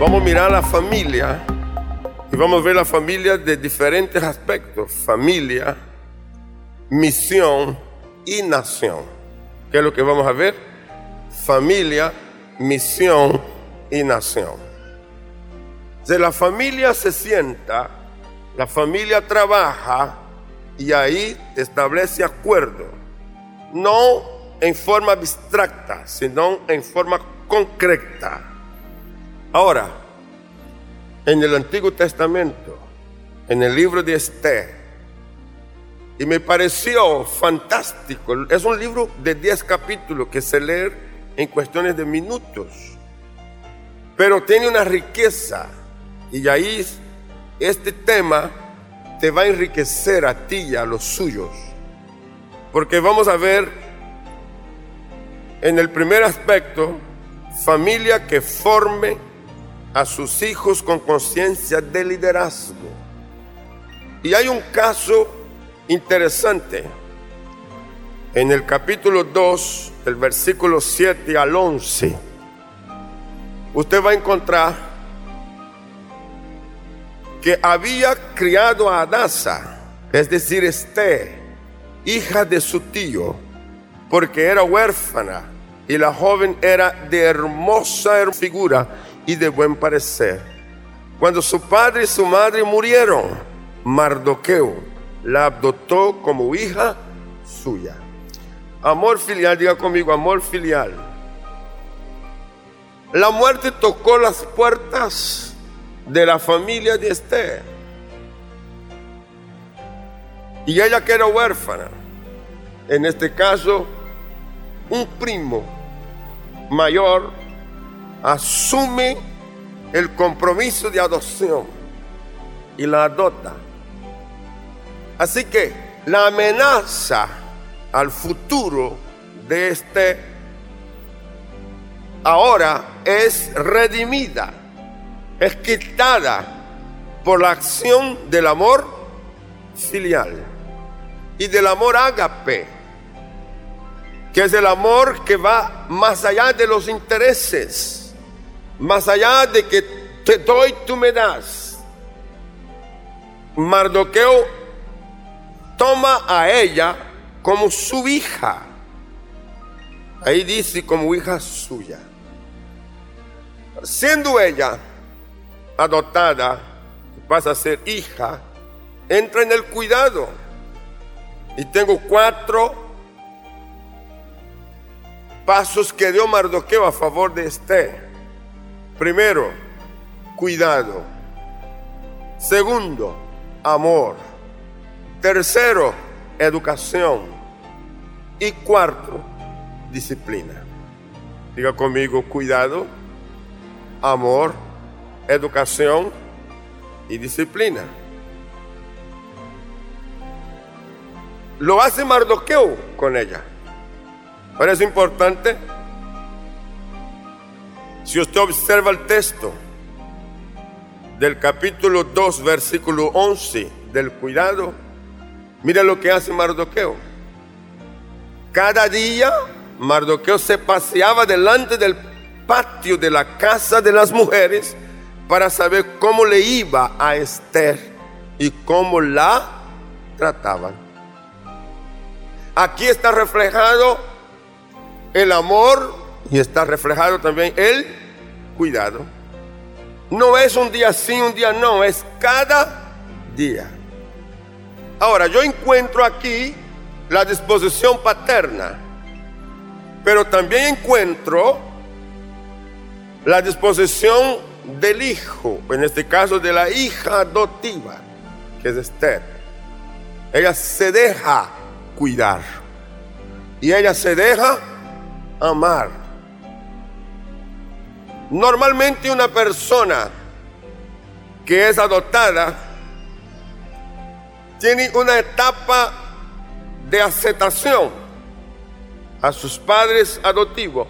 Vamos a mirar la familia y vamos a ver la familia de diferentes aspectos. Familia, misión y nación. ¿Qué es lo que vamos a ver? Familia, misión y nación. Si la familia se sienta, la familia trabaja y ahí establece acuerdo. No en forma abstracta, sino en forma concreta. Ahora, en el Antiguo Testamento, en el libro de Esther, y me pareció fantástico, es un libro de 10 capítulos que se lee en cuestiones de minutos, pero tiene una riqueza, y ahí este tema te va a enriquecer a ti y a los suyos, porque vamos a ver en el primer aspecto, familia que forme a sus hijos con conciencia de liderazgo. Y hay un caso interesante en el capítulo 2, del versículo 7 al 11. Usted va a encontrar que había criado a Adasa, es decir, Esté, hija de su tío, porque era huérfana y la joven era de hermosa figura y de buen parecer. Cuando su padre y su madre murieron, Mardoqueo la adoptó como hija suya. Amor filial, diga conmigo, amor filial. La muerte tocó las puertas de la familia de Esther. Y ella que era huérfana, en este caso, un primo mayor asume el compromiso de adopción y la adopta. Así que la amenaza al futuro de este ahora es redimida, es quitada por la acción del amor filial y del amor ágape, que es el amor que va más allá de los intereses más allá de que te doy, tú me das. Mardoqueo toma a ella como su hija. Ahí dice como hija suya. Siendo ella adoptada, pasa a ser hija, entra en el cuidado. Y tengo cuatro pasos que dio Mardoqueo a favor de este. Primero, cuidado. Segundo, amor. Tercero, educación. Y cuarto, disciplina. Diga conmigo, cuidado, amor, educación y disciplina. Lo hace Mardoqueo con ella. Parece importante si usted observa el texto del capítulo 2, versículo 11 del cuidado, mira lo que hace Mardoqueo. Cada día Mardoqueo se paseaba delante del patio de la casa de las mujeres para saber cómo le iba a Esther y cómo la trataban. Aquí está reflejado el amor y está reflejado también el cuidado. No es un día sí, un día no, es cada día. Ahora, yo encuentro aquí la disposición paterna, pero también encuentro la disposición del hijo, en este caso de la hija adoptiva, que es Esther. Ella se deja cuidar y ella se deja amar. Normalmente una persona que es adoptada tiene una etapa de aceptación a sus padres adoptivos,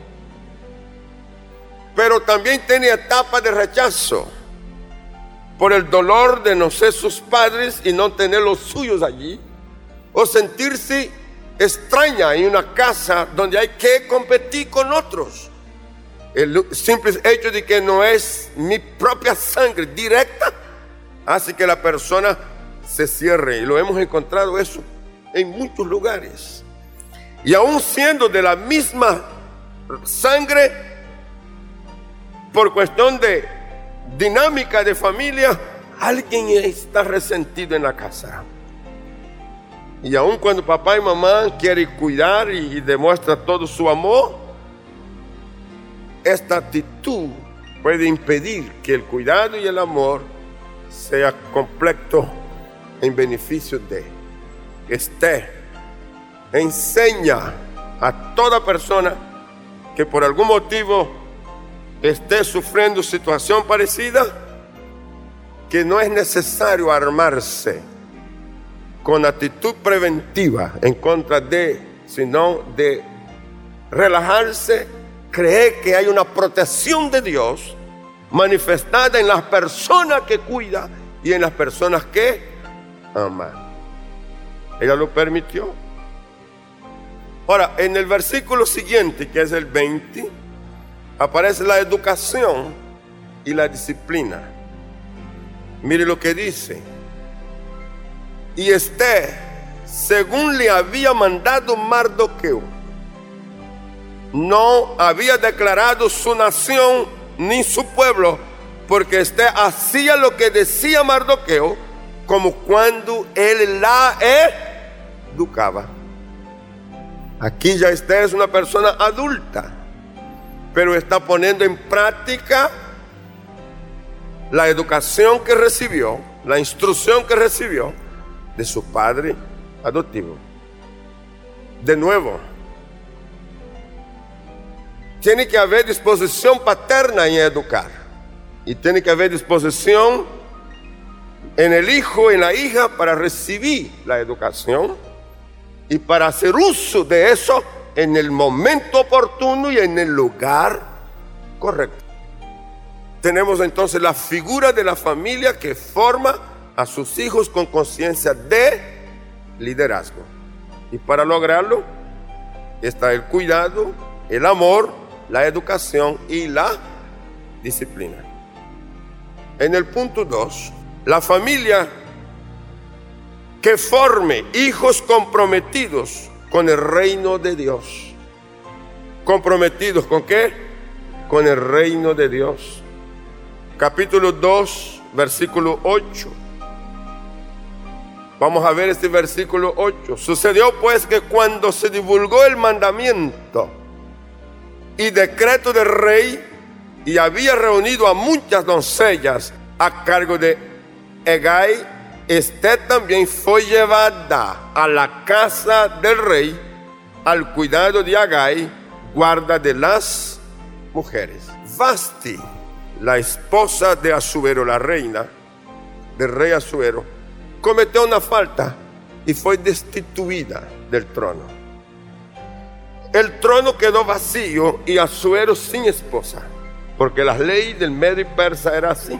pero también tiene etapa de rechazo por el dolor de no ser sus padres y no tener los suyos allí, o sentirse extraña en una casa donde hay que competir con otros el simple hecho de que no es mi propia sangre directa, hace que la persona se cierre. Y lo hemos encontrado eso en muchos lugares. Y aún siendo de la misma sangre, por cuestión de dinámica de familia, alguien está resentido en la casa. Y aun cuando papá y mamá quieren cuidar y, demuestra todo su amor, esta actitud puede impedir que el cuidado y el amor sea completo en beneficio de esté. Enseña a toda persona que por algún motivo esté sufriendo situación parecida, que no es necesario armarse con actitud preventiva en contra de, sino de relajarse, creer que hay una protección de Dios manifestada en las personas que cuida y en las personas que ama. Ella lo permitió. Ahora, en el versículo siguiente, que es el 20, aparece la educación y la disciplina. Mire lo que dice. Y este, según le había mandado Mardoqueo, no había declarado su nación ni su pueblo, porque este hacía lo que decía Mardoqueo, como cuando él la educaba. Aquí ya este es una persona adulta pero está poniendo en práctica la educación que recibió, la instrucción que recibió de su padre adoptivo. De nuevo, tiene que haber disposición paterna en educar. Y tiene que haber disposición en el hijo, en la hija, para recibir la educación y para hacer uso de eso en el momento oportuno y en el lugar correcto. Tenemos entonces la figura de la familia que forma a sus hijos con conciencia de liderazgo. Y para lograrlo está el cuidado, el amor, la educación y la disciplina. En el punto 2, la familia que forme hijos comprometidos con el reino de Dios. ¿Comprometidos con qué? Con el reino de Dios. Capítulo 2, versículo 8. Vamos a ver este versículo 8. Sucedió pues que cuando se divulgó el mandamiento y decreto del rey y había reunido a muchas doncellas a cargo de Egay, este también fue llevada a la casa del rey al cuidado de Agai, guarda de las mujeres. Vasti, la esposa de Asuero, la reina del rey Asuero, cometió una falta y fue destituida del trono. El trono quedó vacío y Asuero sin esposa, porque las leyes del Medio Persa eran así.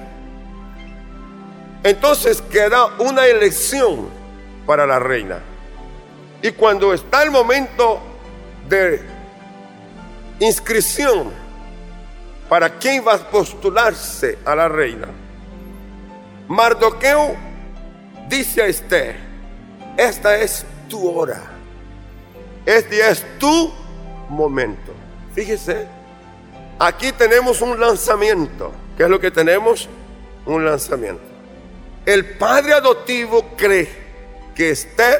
Entonces queda una elección para la reina. Y cuando está el momento de inscripción para quién va a postularse a la reina, Mardoqueo dice a Esther, esta es tu hora, este es tu momento. Fíjese, aquí tenemos un lanzamiento. ¿Qué es lo que tenemos? Un lanzamiento. El padre adoptivo cree que usted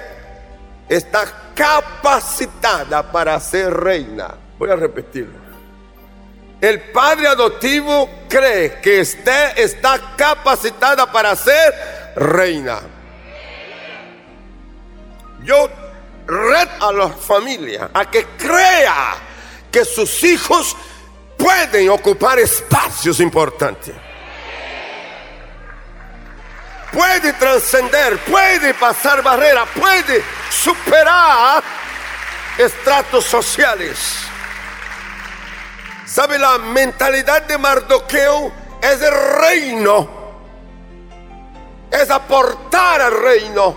está capacitada para ser reina. Voy a repetirlo. El padre adoptivo cree que usted está capacitada para ser reina. Yo reto a la familia a que crea que sus hijos pueden ocupar espacios importantes puede trascender, puede pasar barreras, puede superar estratos sociales. ¿Sabe? La mentalidad de Mardoqueo es el reino, es aportar al reino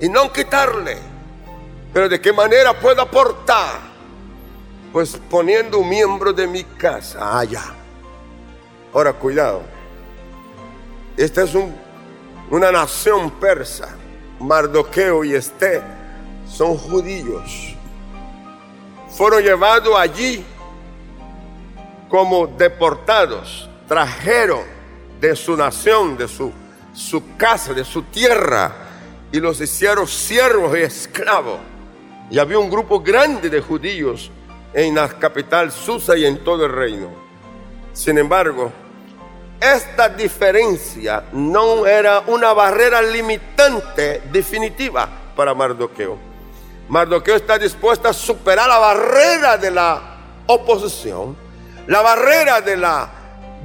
y no quitarle. Pero ¿de qué manera puedo aportar? pues poniendo un miembro de mi casa allá. Ahora, cuidado. Esta es una nación persa. Mardoqueo y Esté son judíos. Fueron llevados allí como deportados. Trajeron de su nación, de su, su casa, de su tierra, y los hicieron siervos y esclavos. Y había un grupo grande de judíos en la capital Susa y en todo el reino. Sin embargo, esta diferencia no era una barrera limitante definitiva para Mardoqueo. Mardoqueo está dispuesto a superar la barrera de la oposición, la barrera de la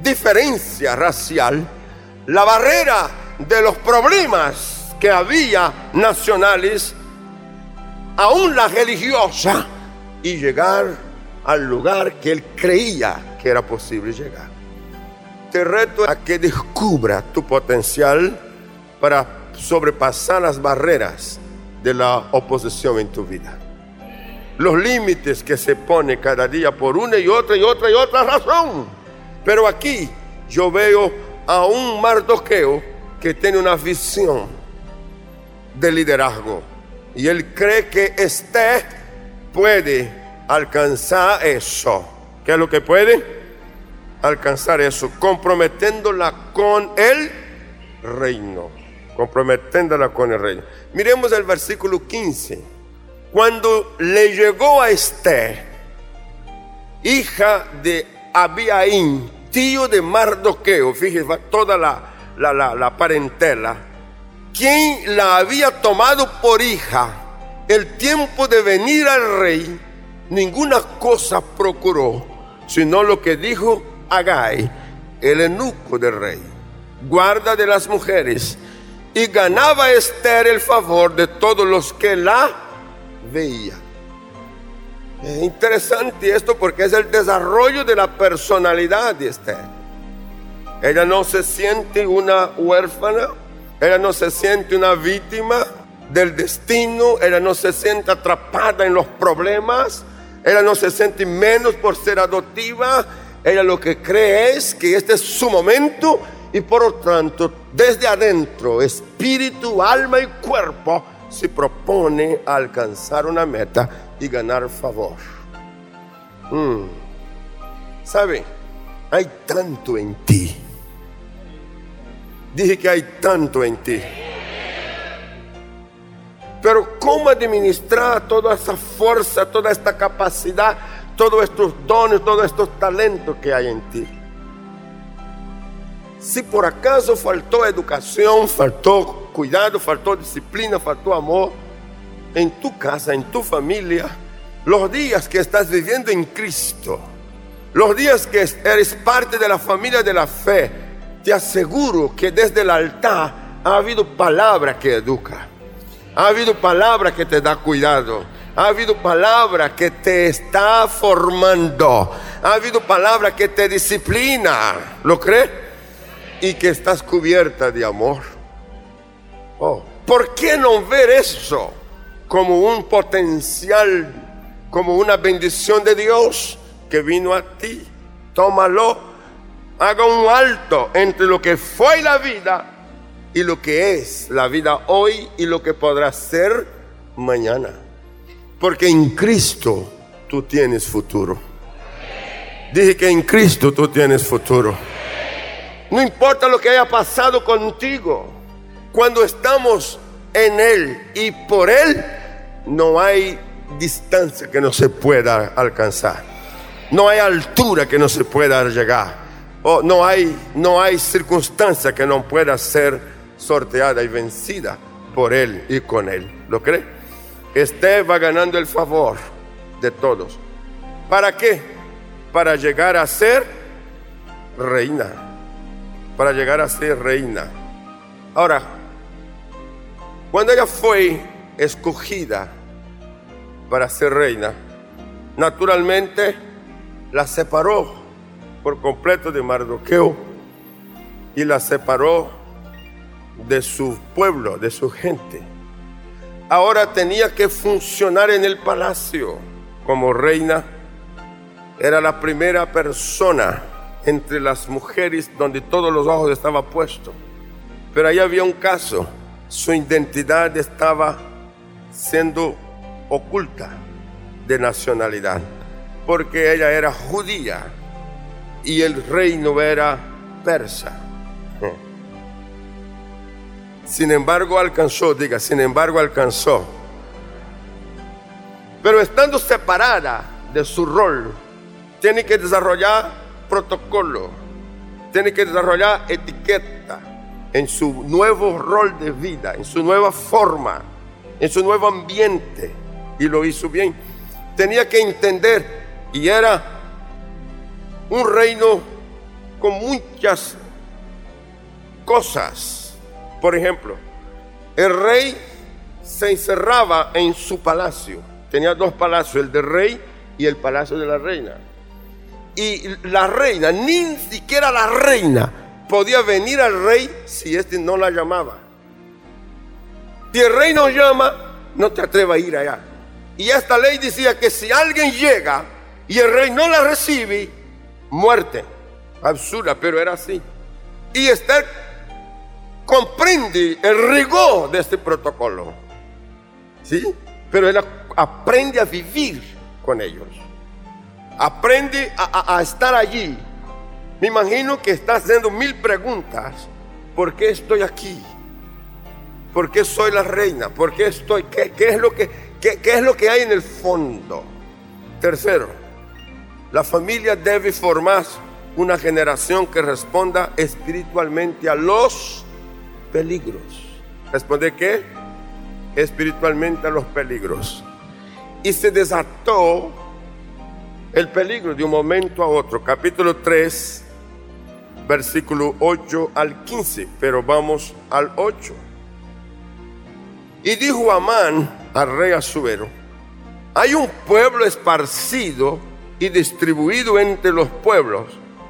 diferencia racial, la barrera de los problemas que había nacionales, aún la religiosa, y llegar al lugar que él creía que era posible llegar te reto a que descubra tu potencial para sobrepasar las barreras de la oposición en tu vida. Los límites que se pone cada día por una y otra y otra y otra razón. Pero aquí yo veo a un Mardoqueo que tiene una visión de liderazgo. Y él cree que este puede alcanzar eso. ¿Qué es lo que puede? alcanzar eso, comprometiéndola con el reino. Comprometiéndola con el reino. Miremos el versículo 15. Cuando le llegó a Esther, hija de Abiaín, tío de Mardoqueo, fíjese, toda la, la, la, la parentela, quien la había tomado por hija, el tiempo de venir al rey, ninguna cosa procuró, sino lo que dijo Agai, el eunuco del rey, guarda de las mujeres, y ganaba Esther el favor de todos los que la veían. Es interesante esto porque es el desarrollo de la personalidad de Esther. Ella no se siente una huérfana, ella no se siente una víctima del destino, ella no se siente atrapada en los problemas, ella no se siente menos por ser adoptiva, ella lo que cree es que este es su momento y por lo tanto desde adentro, espíritu, alma y cuerpo, se propone alcanzar una meta y ganar favor. Mm. ¿Sabe? Hay tanto en ti. Dije que hay tanto en ti. Pero ¿cómo administrar toda esa fuerza, toda esta capacidad? todos estos dones, todos estos talentos que hay en ti. Si por acaso faltó educación, faltó cuidado, faltó disciplina, faltó amor en tu casa, en tu familia, los días que estás viviendo en Cristo, los días que eres parte de la familia de la fe, te aseguro que desde el altar ha habido palabra que educa, ha habido palabra que te da cuidado, ha habido palabra que te está formando. Ha habido palabra que te disciplina. ¿Lo cree? Y que estás cubierta de amor. Oh, ¿por qué no ver eso como un potencial, como una bendición de Dios que vino a ti? Tómalo. Haga un alto entre lo que fue la vida y lo que es la vida hoy y lo que podrá ser mañana. Porque en Cristo tú tienes futuro. Dije que en Cristo tú tienes futuro. No importa lo que haya pasado contigo. Cuando estamos en Él y por Él, no hay distancia que no se pueda alcanzar. No hay altura que no se pueda llegar. O no hay, no hay circunstancia que no pueda ser sorteada y vencida por Él y con Él. ¿Lo cree? Este va ganando el favor de todos. ¿Para qué? Para llegar a ser reina. Para llegar a ser reina. Ahora, cuando ella fue escogida para ser reina, naturalmente la separó por completo de Mardoqueo y la separó de su pueblo, de su gente. Ahora tenía que funcionar en el palacio. Como reina era la primera persona entre las mujeres donde todos los ojos estaban puestos. Pero ahí había un caso, su identidad estaba siendo oculta de nacionalidad, porque ella era judía y el reino era persa. Sin embargo alcanzó, diga, sin embargo alcanzó. Pero estando separada de su rol, tiene que desarrollar protocolo, tiene que desarrollar etiqueta en su nuevo rol de vida, en su nueva forma, en su nuevo ambiente. Y lo hizo bien. Tenía que entender, y era un reino con muchas cosas. Por ejemplo, el rey se encerraba en su palacio. Tenía dos palacios, el del rey y el palacio de la reina. Y la reina, ni siquiera la reina, podía venir al rey si éste no la llamaba. Si el rey no llama, no te atrevas a ir allá. Y esta ley decía que si alguien llega y el rey no la recibe, muerte. Absurda, pero era así. Y Esther comprende el rigor de este protocolo. ¿Sí? Pero él aprende a vivir con ellos. Aprende a, estar allí. Me imagino que está haciendo mil preguntas. ¿Por qué estoy aquí? ¿Por qué soy la reina? ¿Por qué estoy? ¿Qué, es, lo que, qué es lo que hay en el fondo? Tercero, la familia debe formar una generación que responda espiritualmente a los peligros. ¿Responde qué? Espiritualmente a los peligros. Y se desató el peligro de un momento a otro. Capítulo 3, versículo 8 al 15. Pero vamos al 8. Y dijo Amán al rey Azuero, hay un pueblo esparcido y distribuido entre los pueblos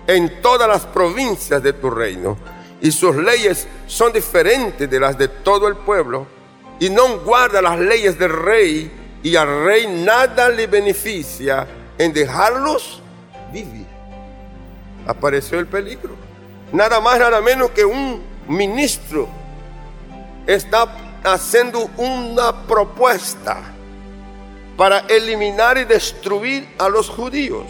en todas las provincias de tu reino, y sus leyes son diferentes de las de todo el pueblo, y no guarda las leyes del rey, y al rey nada le beneficia en dejarlos vivir. Apareció el peligro. Nada más, nada menos que un ministro está haciendo una propuesta para eliminar y destruir a los judíos,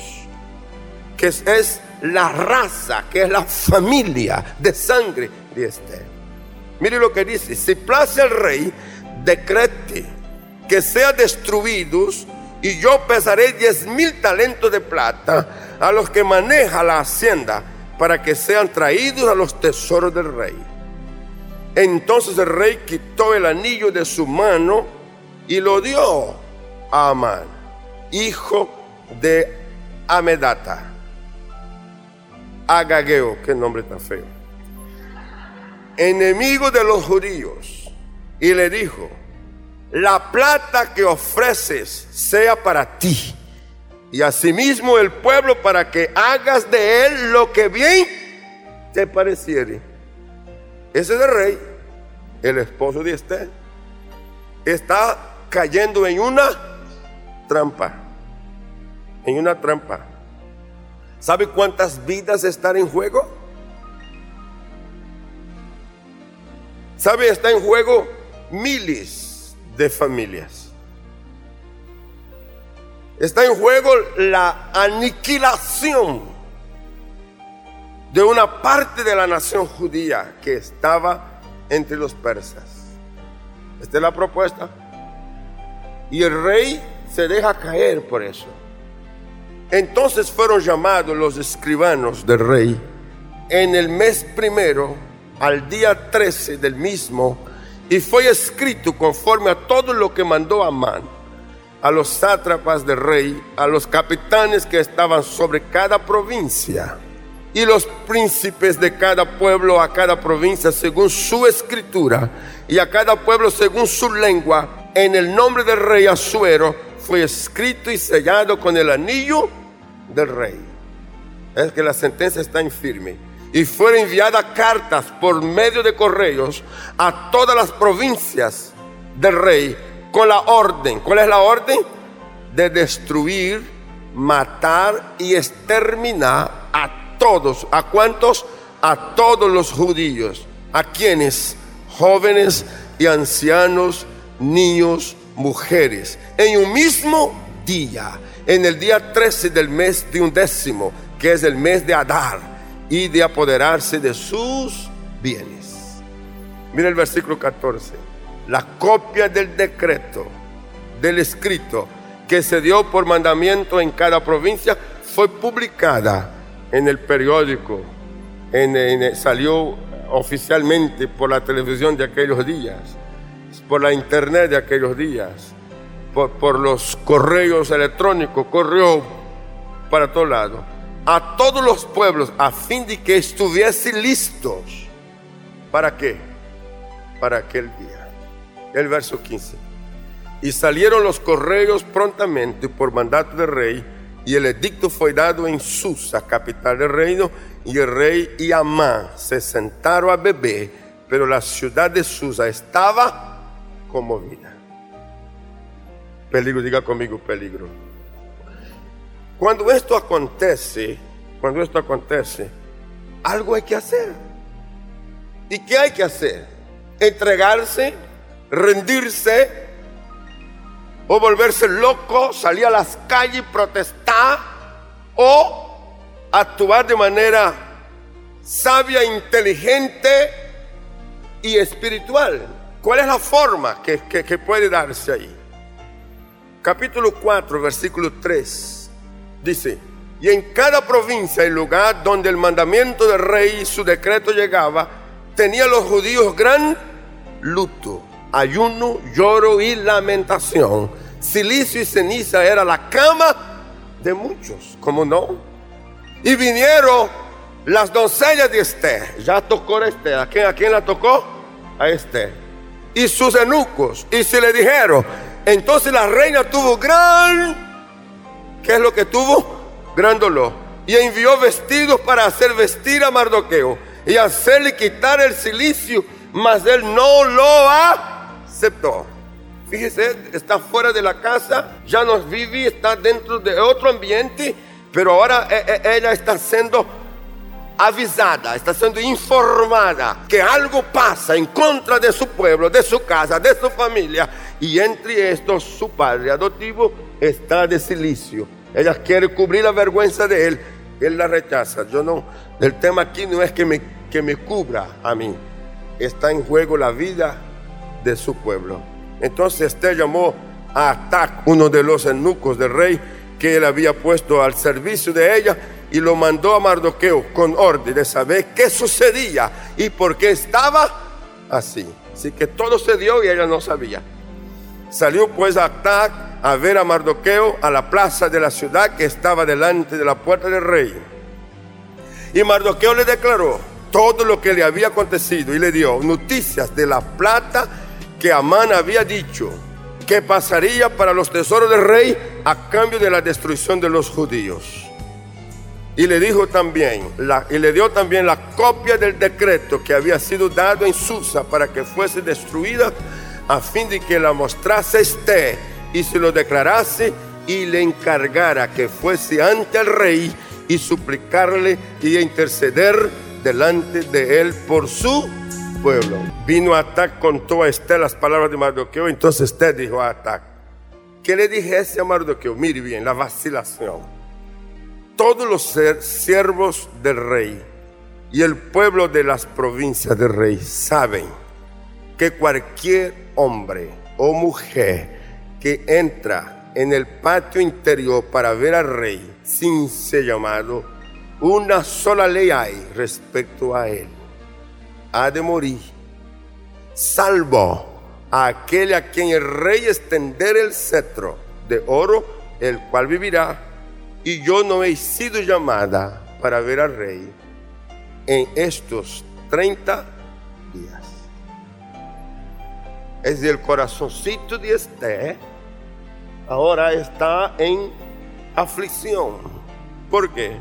que es, la raza, que es la familia de sangre de Esther. Mire lo que dice, si place al rey, decrete que sean destruidos y yo pesaré diez mil talentos de plata a los que maneja la hacienda para que sean traídos a los tesoros del rey. Entonces el rey quitó el anillo de su mano y lo dio Amán, hijo de Amedata. Agageo, qué nombre tan feo. Enemigo de los judíos. Y le dijo, la plata que ofreces sea para ti. Y asimismo el pueblo para que hagas de él lo que bien te pareciere. Ese es el rey, el esposo de Esther. Está cayendo en una trampa, en una trampa. ¿Sabe cuántas vidas están en juego? ¿Sabe? Está en juego miles de familias. Está en juego la aniquilación de una parte de la nación judía que estaba entre los persas. Esta es la propuesta. Y el rey se deja caer por eso. Entonces fueron llamados los escribanos del rey en el mes primero, al día 13 del mismo, y fue escrito conforme a todo lo que mandó Amán, a los sátrapas del rey, a los capitanes que estaban sobre cada provincia, y los príncipes de cada pueblo a cada provincia según su escritura, y a cada pueblo según su lengua, en el nombre del rey Asuero, fue escrito y sellado con el anillo del rey. Es que la sentencia está en firme. Y fueron enviadas cartas por medio de correos a todas las provincias del rey con la orden. ¿Cuál es la orden? De destruir matar y exterminar a todos. ¿A cuántos? A todos los judíos. ¿A quienes? Jóvenes y ancianos, niños, mujeres. En un mismo día, en el día 13 del mes de un décimo, que es el mes de Adar, y de apoderarse de sus bienes. Mira el versículo 14. La copia del decreto, del escrito, que se dio por mandamiento en cada provincia, fue publicada en el periódico, en, salió oficialmente por la televisión de aquellos días, por la internet de aquellos días, por, los correos electrónicos, corrió para todo lado, a todos los pueblos, a fin de que estuviesen listos. ¿Para qué? Para aquel día. El verso 15. Y salieron los correos prontamente por mandato del rey, y el edicto fue dado en Susa, capital del reino, y el rey y Amán se sentaron a beber, pero la ciudad de Susa estaba conmovida. Peligro, diga conmigo, peligro. Cuando esto acontece, cuando esto acontece, algo hay que hacer. ¿Y qué hay que hacer? Entregarse, rendirse, o volverse loco, salir a las calles, protestar o actuar de manera sabia, inteligente y espiritual. ¿Cuál es la forma que, que puede darse ahí? Capítulo 4, versículo 3, dice, y en cada provincia y lugar donde el mandamiento del rey y su decreto llegaba, tenía los judíos gran luto ayuno, lloro y lamentación. Silicio y ceniza era la cama de muchos, ¿cómo no? Y vinieron las doncellas de Esther. Ya tocó a Esther. ¿A quién, ¿A quién la tocó? A Esther. Y sus eunucos. Y se le dijeron. Entonces la reina tuvo gran. ¿Qué es lo que tuvo? Gran dolor. Y envió vestidos para hacer vestir a Mardoqueo. Y hacerle quitar el silicio. Mas él no lo aceptó. Fíjese, está fuera de la casa, ya no vive, está dentro de otro ambiente, pero ahora eh, eh, ella está siendo avisada, está siendo informada que algo pasa en contra de su pueblo, de su casa, de su familia, y entre estos su padre adoptivo está de silicio. Ella quiere cubrir la vergüenza de él, él la rechaza. Yo no, el tema aquí no es que me, que me cubra a mí, está en juego la vida de su pueblo. Entonces Esther llamó a Atac, uno de los eunucos del rey, que él había puesto al servicio de ella, y lo mandó a Mardoqueo con orden de saber qué sucedía y por qué estaba así. Así que todo se dio y ella no sabía. Salió pues Atac a ver a Mardoqueo a la plaza de la ciudad que estaba delante de la puerta del rey. Y Mardoqueo le declaró todo lo que le había acontecido y le dio noticias de la plata que Amán había dicho que pasaría para los tesoros del rey a cambio de la destrucción de los judíos. Y le dijo también, y le dio también la copia del decreto que había sido dado en Susa para que fuese destruida, a fin de que la mostrase este y se lo declarase y le encargara que fuese ante el rey y suplicarle y interceder delante de él por su pueblo. Vino Atac, contó a Esther las palabras de Mardoqueo. Entonces Esther dijo a Atac, que le dijese a Mardoqueo, mire bien, la vacilación. Todos los siervos del rey y el pueblo de las provincias del rey saben que cualquier hombre o mujer que entra en el patio interior para ver al rey sin ser llamado, una sola ley hay respecto a él. Ha de morir, salvo a aquel a quien el rey extender el cetro de oro, el cual vivirá, y yo no he sido llamada para ver al rey en estos 30 días. Es el corazoncito de este ahora está en aflicción. ¿Por qué?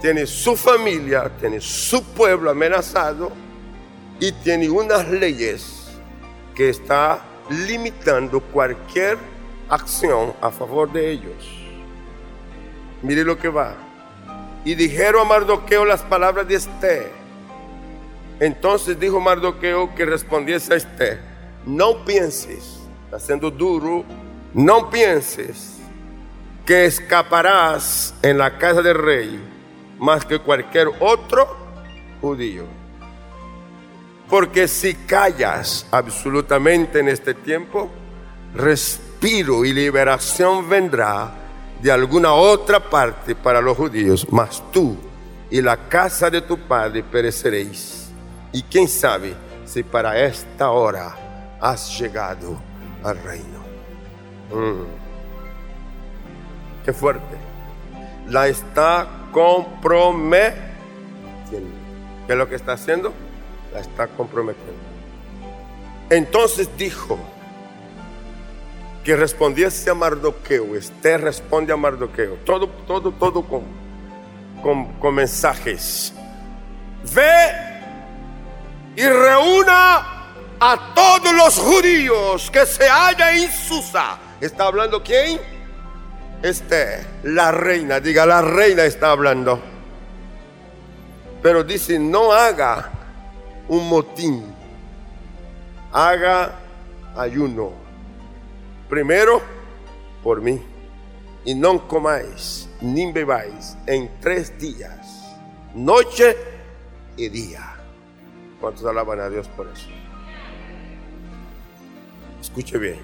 Tiene su familia, tiene su pueblo amenazado y tiene unas leyes que está limitando cualquier acción a favor de ellos. Mire lo que va. Y dijeron a Mardoqueo las palabras de Esther. Entonces dijo Mardoqueo que respondiese a Esther, no pienses, está siendo duro, no pienses que escaparás en la casa del rey más que cualquier otro judío. Porque si callas absolutamente en este tiempo, respiro y liberación vendrá de alguna otra parte para los judíos, mas tú y la casa de tu padre pereceréis. Y quién sabe si para esta hora has llegado al reino. Mm. Qué fuerte. La está comprometiendo. ¿Qué es lo que está haciendo? La está comprometiendo. Entonces dijo, que respondiese a Mardoqueo. Esther responde a Mardoqueo. Todo, todo, todo con, con, mensajes. Ve y reúna a todos los judíos que se hallan en Susa. ¿Está hablando quién? Esther, la reina. Diga, la reina está hablando. Pero dice, no haga un motín. Haga ayuno Primero, por mí. Y no comáis ni bebáis en tres días, noche y día. ¿Cuántos alaban a Dios por eso? Escuche bien.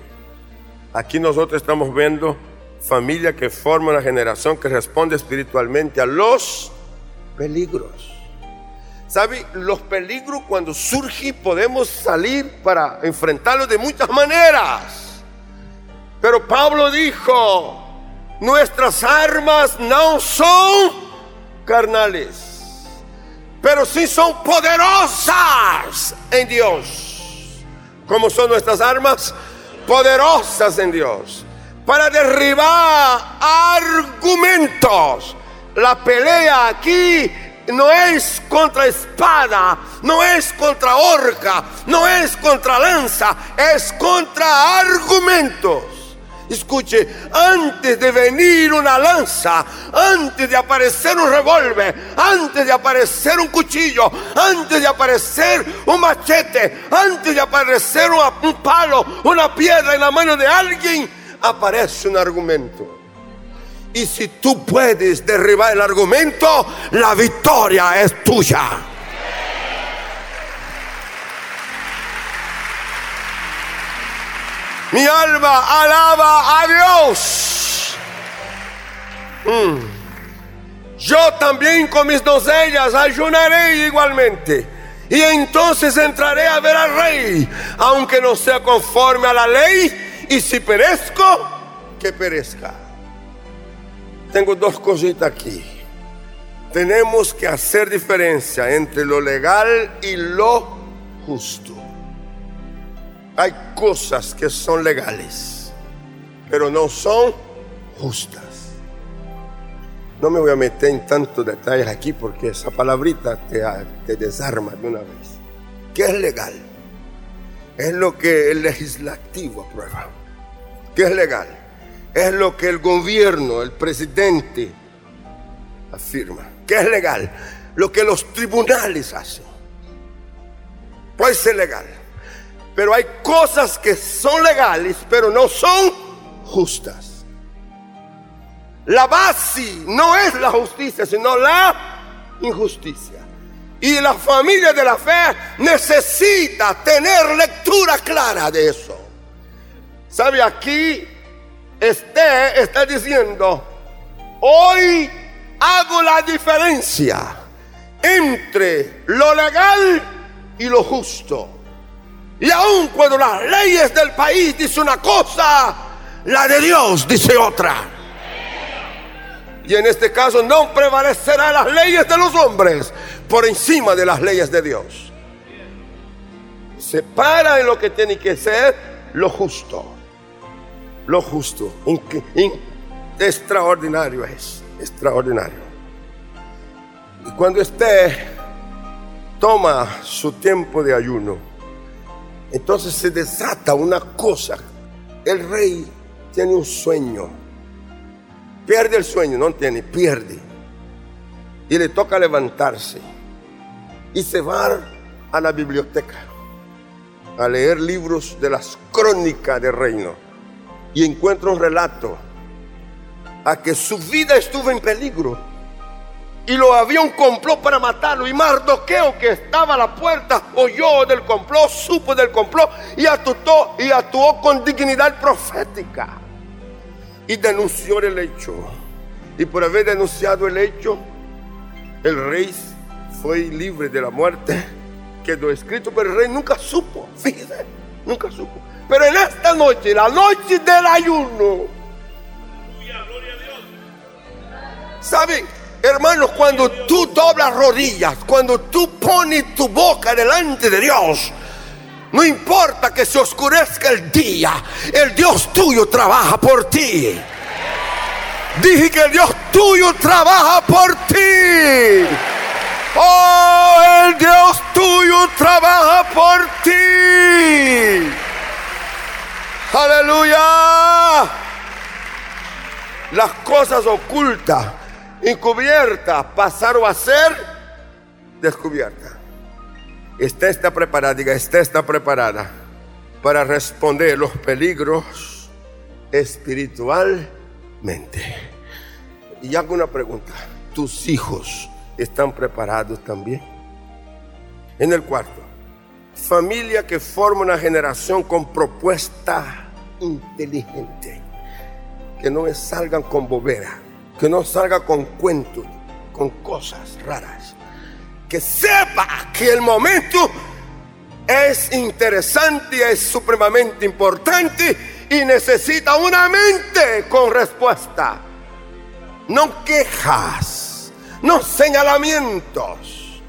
Aquí nosotros estamos viendo familia que forma una generación que responde espiritualmente a los peligros. ¿Sabe? Los peligros cuando surgen podemos salir para enfrentarlos de muchas maneras. Pero Pablo dijo, nuestras armas no son carnales, pero sí son poderosas en Dios. ¿Cómo son nuestras armas? Poderosas en Dios. Para derribar argumentos. La pelea aquí no es contra espada, no es contra horca, no es contra lanza, es contra argumentos. Escuche, antes de venir una lanza, antes de aparecer un revólver, antes de aparecer un cuchillo, antes de aparecer un machete, antes de aparecer un palo, una piedra en la mano de alguien, aparece un argumento. Y si tú puedes derribar el argumento, la victoria es tuya. Mi alma alaba a Dios. Mm. Yo también con mis doncellas ayunaré igualmente. Y entonces entraré a ver al rey, aunque no sea conforme a la ley. Y si perezco, que perezca. Tengo dos cositas aquí. Tenemos que hacer diferencia entre lo legal y lo justo. Hay cosas que son legales, pero no son justas. No me voy a meter en tantos detalles aquí porque esa palabrita te, desarma de una vez. ¿Qué es legal? Es lo que el legislativo aprueba. ¿Qué es legal? Es lo que el gobierno, el presidente afirma. ¿Qué es legal? Lo que los tribunales hacen. Puede ser legal. Pero hay cosas que son legales, pero no son justas. La base no es la justicia, sino la injusticia. Y la familia de la fe necesita tener lectura clara de eso. ¿Sabe? Aquí este está diciendo, hoy hago la diferencia entre lo legal y lo justo. Y aun cuando las leyes del país dicen una cosa, la de Dios dice otra. Y en este caso no prevalecerán las leyes de los hombres por encima de las leyes de Dios. Separa en lo que tiene que ser lo justo. Lo justo. extraordinario es. Extraordinario. Y cuando usted toma su tiempo de ayuno, entonces se desata una cosa. El rey tiene un sueño. pierde el sueño, no tiene, pierde. Y le toca levantarse y se va a la biblioteca a leer libros de las crónicas del reino y encuentra un relato a que su vida estuvo en peligro y lo había un complot para matarlo. Y Mardoqueo, que estaba a la puerta, oyó del complot, supo del complot y actuó, y actuó con dignidad profética. Y denunció el hecho. Y por haber denunciado el hecho, el rey fue libre de la muerte. Quedó escrito, pero el rey nunca supo. Fíjese, nunca supo. Pero en esta noche, la noche del ayuno, ¿saben? Hermanos, cuando tú doblas rodillas, cuando tú pones tu boca delante de Dios, no importa que se oscurezca el día, el Dios tuyo trabaja por ti. Dije que el Dios tuyo trabaja por ti. Oh, el Dios tuyo trabaja por ti. Aleluya. Las cosas ocultas encubierta pasaron a ser descubierta. Está está preparada, diga, está preparada para responder los peligros espiritualmente. Y hago una pregunta, ¿tus hijos están preparados también? En el cuarto, familia que forma una generación con propuesta inteligente, que no salgan con bobera que no salga con cuentos, con cosas raras. Que sepa que el momento es interesante es supremamente importante y necesita una mente con respuesta. No quejas, no señalamientos.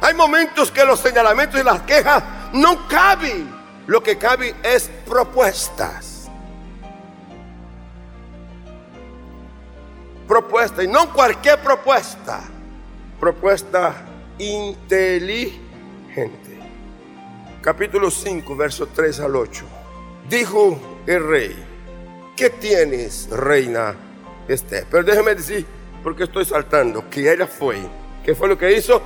Hay momentos que los señalamientos y las quejas no caben. Lo que cabe es propuestas. Propuesta, y no cualquier propuesta, propuesta inteligente. Capítulo 5, verso 3 al 8. Dijo el rey, ¿qué tienes, reina Este? Pero déjeme decir, porque estoy saltando, que ella fue. ¿Qué fue lo que hizo?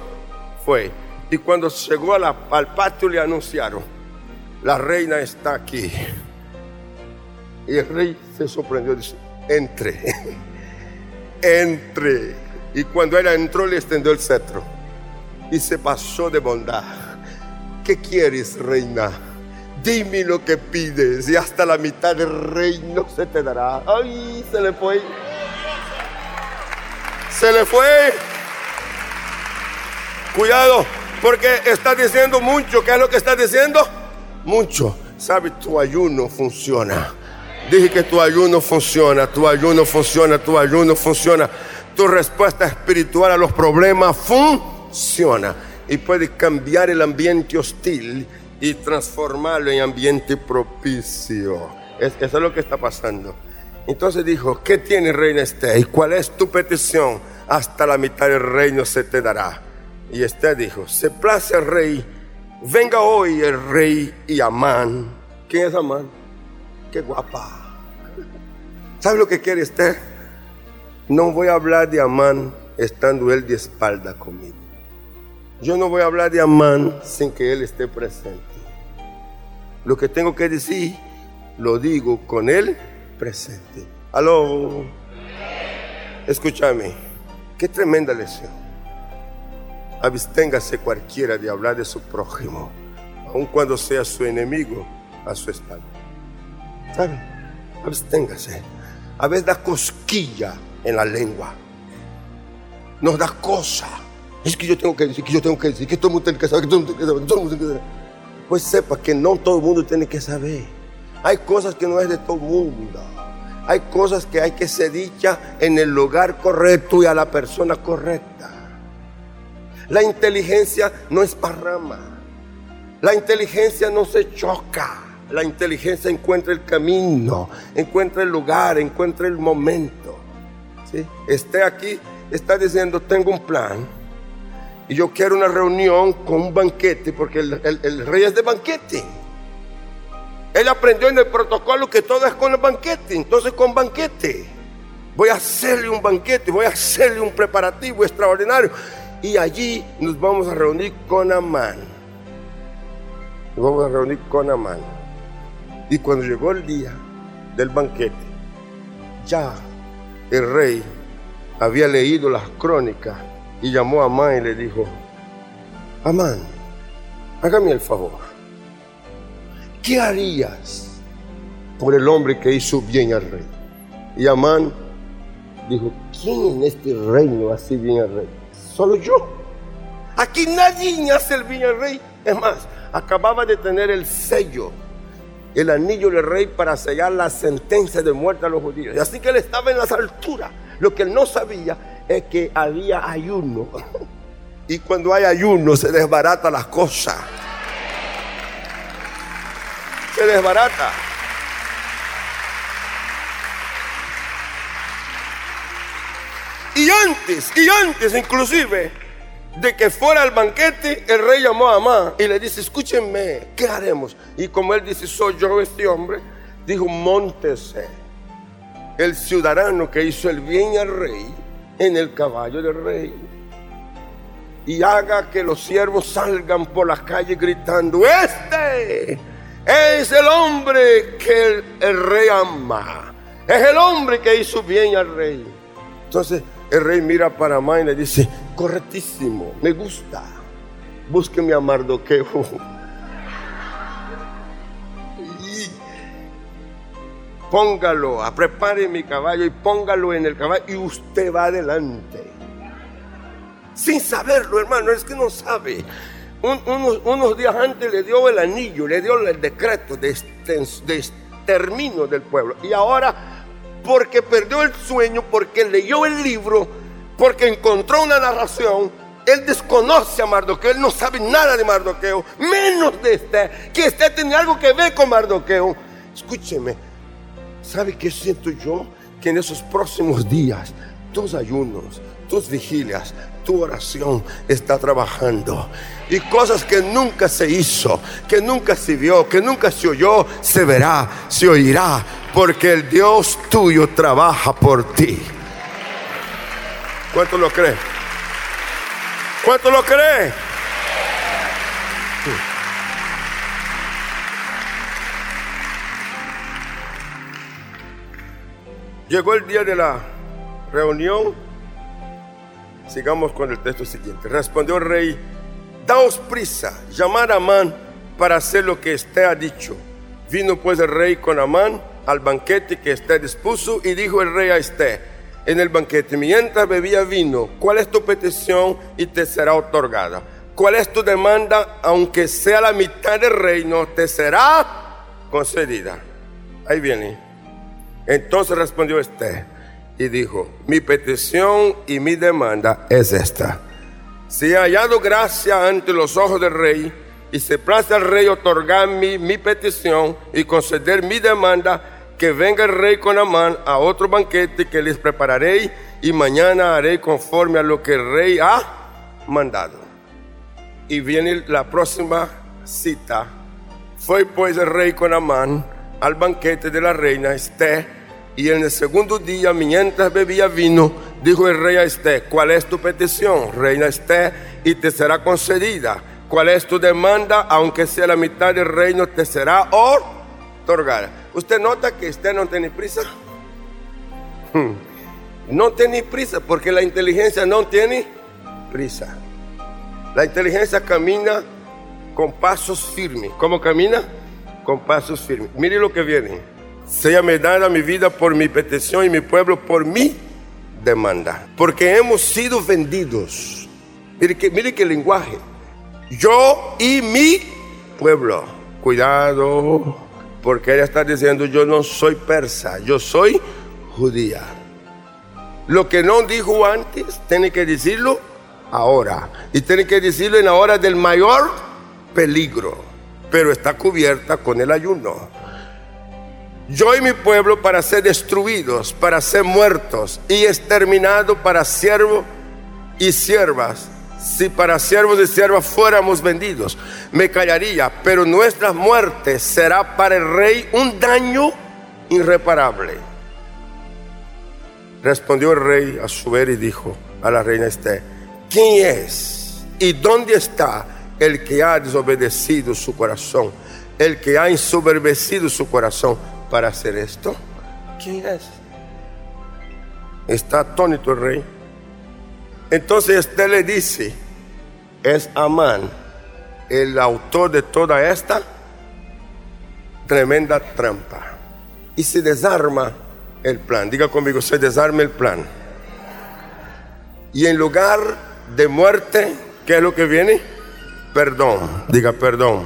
Fue. Y cuando llegó al patio le anunciaron, la reina está aquí. Y el rey se sorprendió, dice, entre. entre. Y cuando ella entró le extendió el cetro y se pasó de bondad. ¿Qué quieres, reina? Dime lo que pides y hasta la mitad del reino se te dará. Ay, se le fue. Se le fue. Cuidado, porque está diciendo mucho. ¿Qué es lo que está diciendo? Mucho. ¿Sabe? Tu ayuno funciona. Dije que tu ayuno funciona, tu ayuno funciona, tu ayuno funciona. Tu respuesta espiritual a los problemas funciona y puede cambiar el ambiente hostil y transformarlo en ambiente propicio. Es, eso es lo que está pasando. Entonces dijo, ¿qué tiene reina Esté? ¿Y cuál es tu petición? Hasta la mitad del reino se te dará. Y Esté dijo, se place el rey, venga hoy el rey y Amán. ¿Quién es Amán? Qué guapa. ¿Sabe lo que quiere usted? No voy a hablar de Amán estando él de espalda conmigo. Yo no voy a hablar de Amán sin que él esté presente. Lo que tengo que decir, lo digo con él presente. Aló. Escúchame. Qué tremenda lección. Absténgase cualquiera de hablar de su prójimo, aun cuando sea su enemigo, a su espalda. ¿Sabe? Absténgase. A veces da cosquilla en la lengua. Nos da cosa. Es que yo tengo que decir, que yo tengo que decir, que todo el mundo tiene que saber, que todo el que saber, todo el mundo tiene que saber. Pues sepa que no todo el mundo tiene que saber. Hay cosas que no es de todo el mundo. Hay cosas que hay que ser dichas en el lugar correcto y a la persona correcta. La inteligencia no es parrama. La inteligencia no se choca. La inteligencia encuentra el camino, encuentra el lugar, encuentra el momento. ¿sí? Esté aquí, está diciendo, tengo un plan y yo quiero una reunión con un banquete, porque el, rey es de banquete. Él aprendió en el protocolo que todo es con el banquete, entonces con banquete. Voy a hacerle un banquete, voy a hacerle un preparativo extraordinario. Y allí nos vamos a reunir con Amán. Nos vamos a reunir con Amán. Y cuando llegó el día del banquete, ya el rey había leído las crónicas y llamó a Amán y le dijo, Amán, hágame el favor. ¿Qué harías por el hombre que hizo bien al rey? Y Amán dijo, ¿quién en este reino hace bien al rey? Solo yo. Aquí nadie hace el bien al rey. Es más, acababa de tener el sello, el anillo del rey para sellar la sentencia de muerte a los judíos. Y así que él estaba en las alturas. Lo que él no sabía es que había ayuno. Y cuando hay ayuno se desbarata las cosas. Se desbarata. Y antes, y antes inclusive de que fuera el banquete, el rey llamó a Amán y le dice, escúchenme, ¿qué haremos? Y como él dice, soy yo este hombre, dijo, montese el ciudadano que hizo el bien al rey en el caballo del rey. Y haga que los siervos salgan por las calles gritando, este es el hombre que el, el rey ama. Es el hombre que hizo bien al rey. Entonces, el rey mira para Amán y le dice, correctísimo, me gusta. Búsqueme a Mardoqueo. Y póngalo, prepare mi caballo y póngalo en el caballo y usted va adelante. Sin saberlo, hermano, es que no sabe. unos, días antes le dio el anillo, le dio el decreto de, de exterminio del pueblo. Y ahora porque perdió el sueño, porque leyó el libro, porque encontró una narración. Él desconoce a Mardoqueo, él no sabe nada de Mardoqueo, menos de este, que este tiene algo que ver con Mardoqueo. Escúcheme, ¿sabe qué siento yo? Que en esos próximos días, tus ayunos, tus vigilias, tu oración está trabajando. Y cosas que nunca se hizo, que nunca se vio, que nunca se oyó, se verá, se oirá, porque el Dios tuyo trabaja por ti. ¿Cuánto lo cree? ¿Cuánto lo cree? Llegó el día de la reunión. Sigamos con el texto siguiente. Respondió el rey, daos prisa, llamar a Amán para hacer lo que esté ha dicho. Vino pues el rey con Amán al banquete que esté dispuso y dijo el rey a este en el banquete, mientras bebía vino, ¿cuál es tu petición y te será otorgada? ¿Cuál es tu demanda, aunque sea la mitad del reino, te será concedida? Ahí viene. Entonces respondió este y dijo, mi petición y mi demanda es esta. Si he hallado gracia ante los ojos del rey, y se place al rey otorgar mi, mi petición y conceder mi demanda, que venga el rey con Amán a otro banquete que les prepararé y mañana haré conforme a lo que el rey ha mandado. Y viene la próxima cita. Fue pues el rey con Amán al banquete de la reina Esté y en el segundo día, mientras bebía vino, dijo el rey a Esté, ¿cuál es tu petición, reina Esté? Y te será concedida ¿Cuál es tu demanda? Aunque sea la mitad del reino, te será otorgada. ¿Usted nota que usted no tiene prisa? Hmm. No tiene prisa porque la inteligencia no tiene prisa. La inteligencia camina con pasos firmes. ¿Cómo camina? Con pasos firmes. Mire lo que viene. Sea me dada mi vida por mi petición y mi pueblo por mi demanda. Porque hemos sido vendidos. Mire que, mire qué lenguaje yo y mi pueblo. Cuidado, porque ella está diciendo, yo no soy persa, yo soy judía. Lo que no dijo antes, tiene que decirlo ahora. Y tiene que decirlo en la hora del mayor peligro. Pero está cubierta con el ayuno. Yo y mi pueblo para ser destruidos, para ser muertos y exterminados para siervos y siervas si para siervos y siervas fuéramos vendidos, me callaría, pero nuestra muerte será para el rey un daño irreparable. Respondió el rey a su vez y dijo a la reina Esther, ¿quién es y dónde está el que ha desobedecido su corazón, el que ha ensoberbecido su corazón para hacer esto? ¿Quién es? Está atónito el rey. Entonces Esther le dice, es Amán el autor de toda esta tremenda trampa. Y se desarma el plan. Diga conmigo, se desarma el plan. Y en lugar de muerte, ¿qué es lo que viene? Perdón. Diga perdón.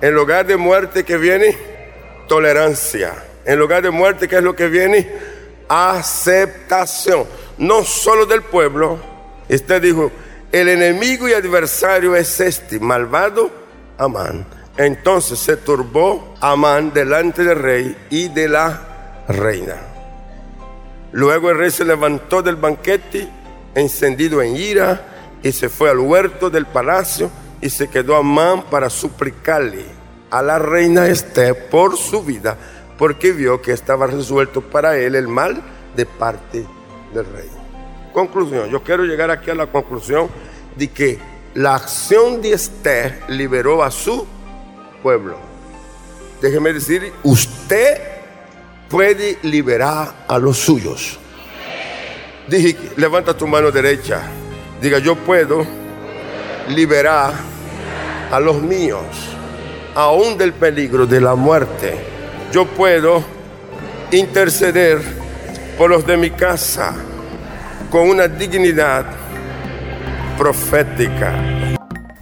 En lugar de muerte, ¿qué viene? Tolerancia. En lugar de muerte, ¿qué es lo que viene? Aceptación. No solo del pueblo. Usted dijo, el enemigo y adversario es este, malvado Amán. Entonces se turbó Amán delante del rey y de la reina. Luego el rey se levantó del banquete, encendido en ira, y se fue al huerto del palacio y se quedó Amán para suplicarle a la reina Esther por su vida, porque vio que estaba resuelto para él el mal de parte del rey. Conclusión, yo quiero llegar aquí a la conclusión de que la acción de Esther liberó a su pueblo. Déjeme decir, usted puede liberar a los suyos. Dije, levanta tu mano derecha. Diga, yo puedo liberar a los míos, aún del peligro de la muerte. Yo puedo interceder por los de mi casa con una dignidad profética.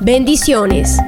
Bendiciones.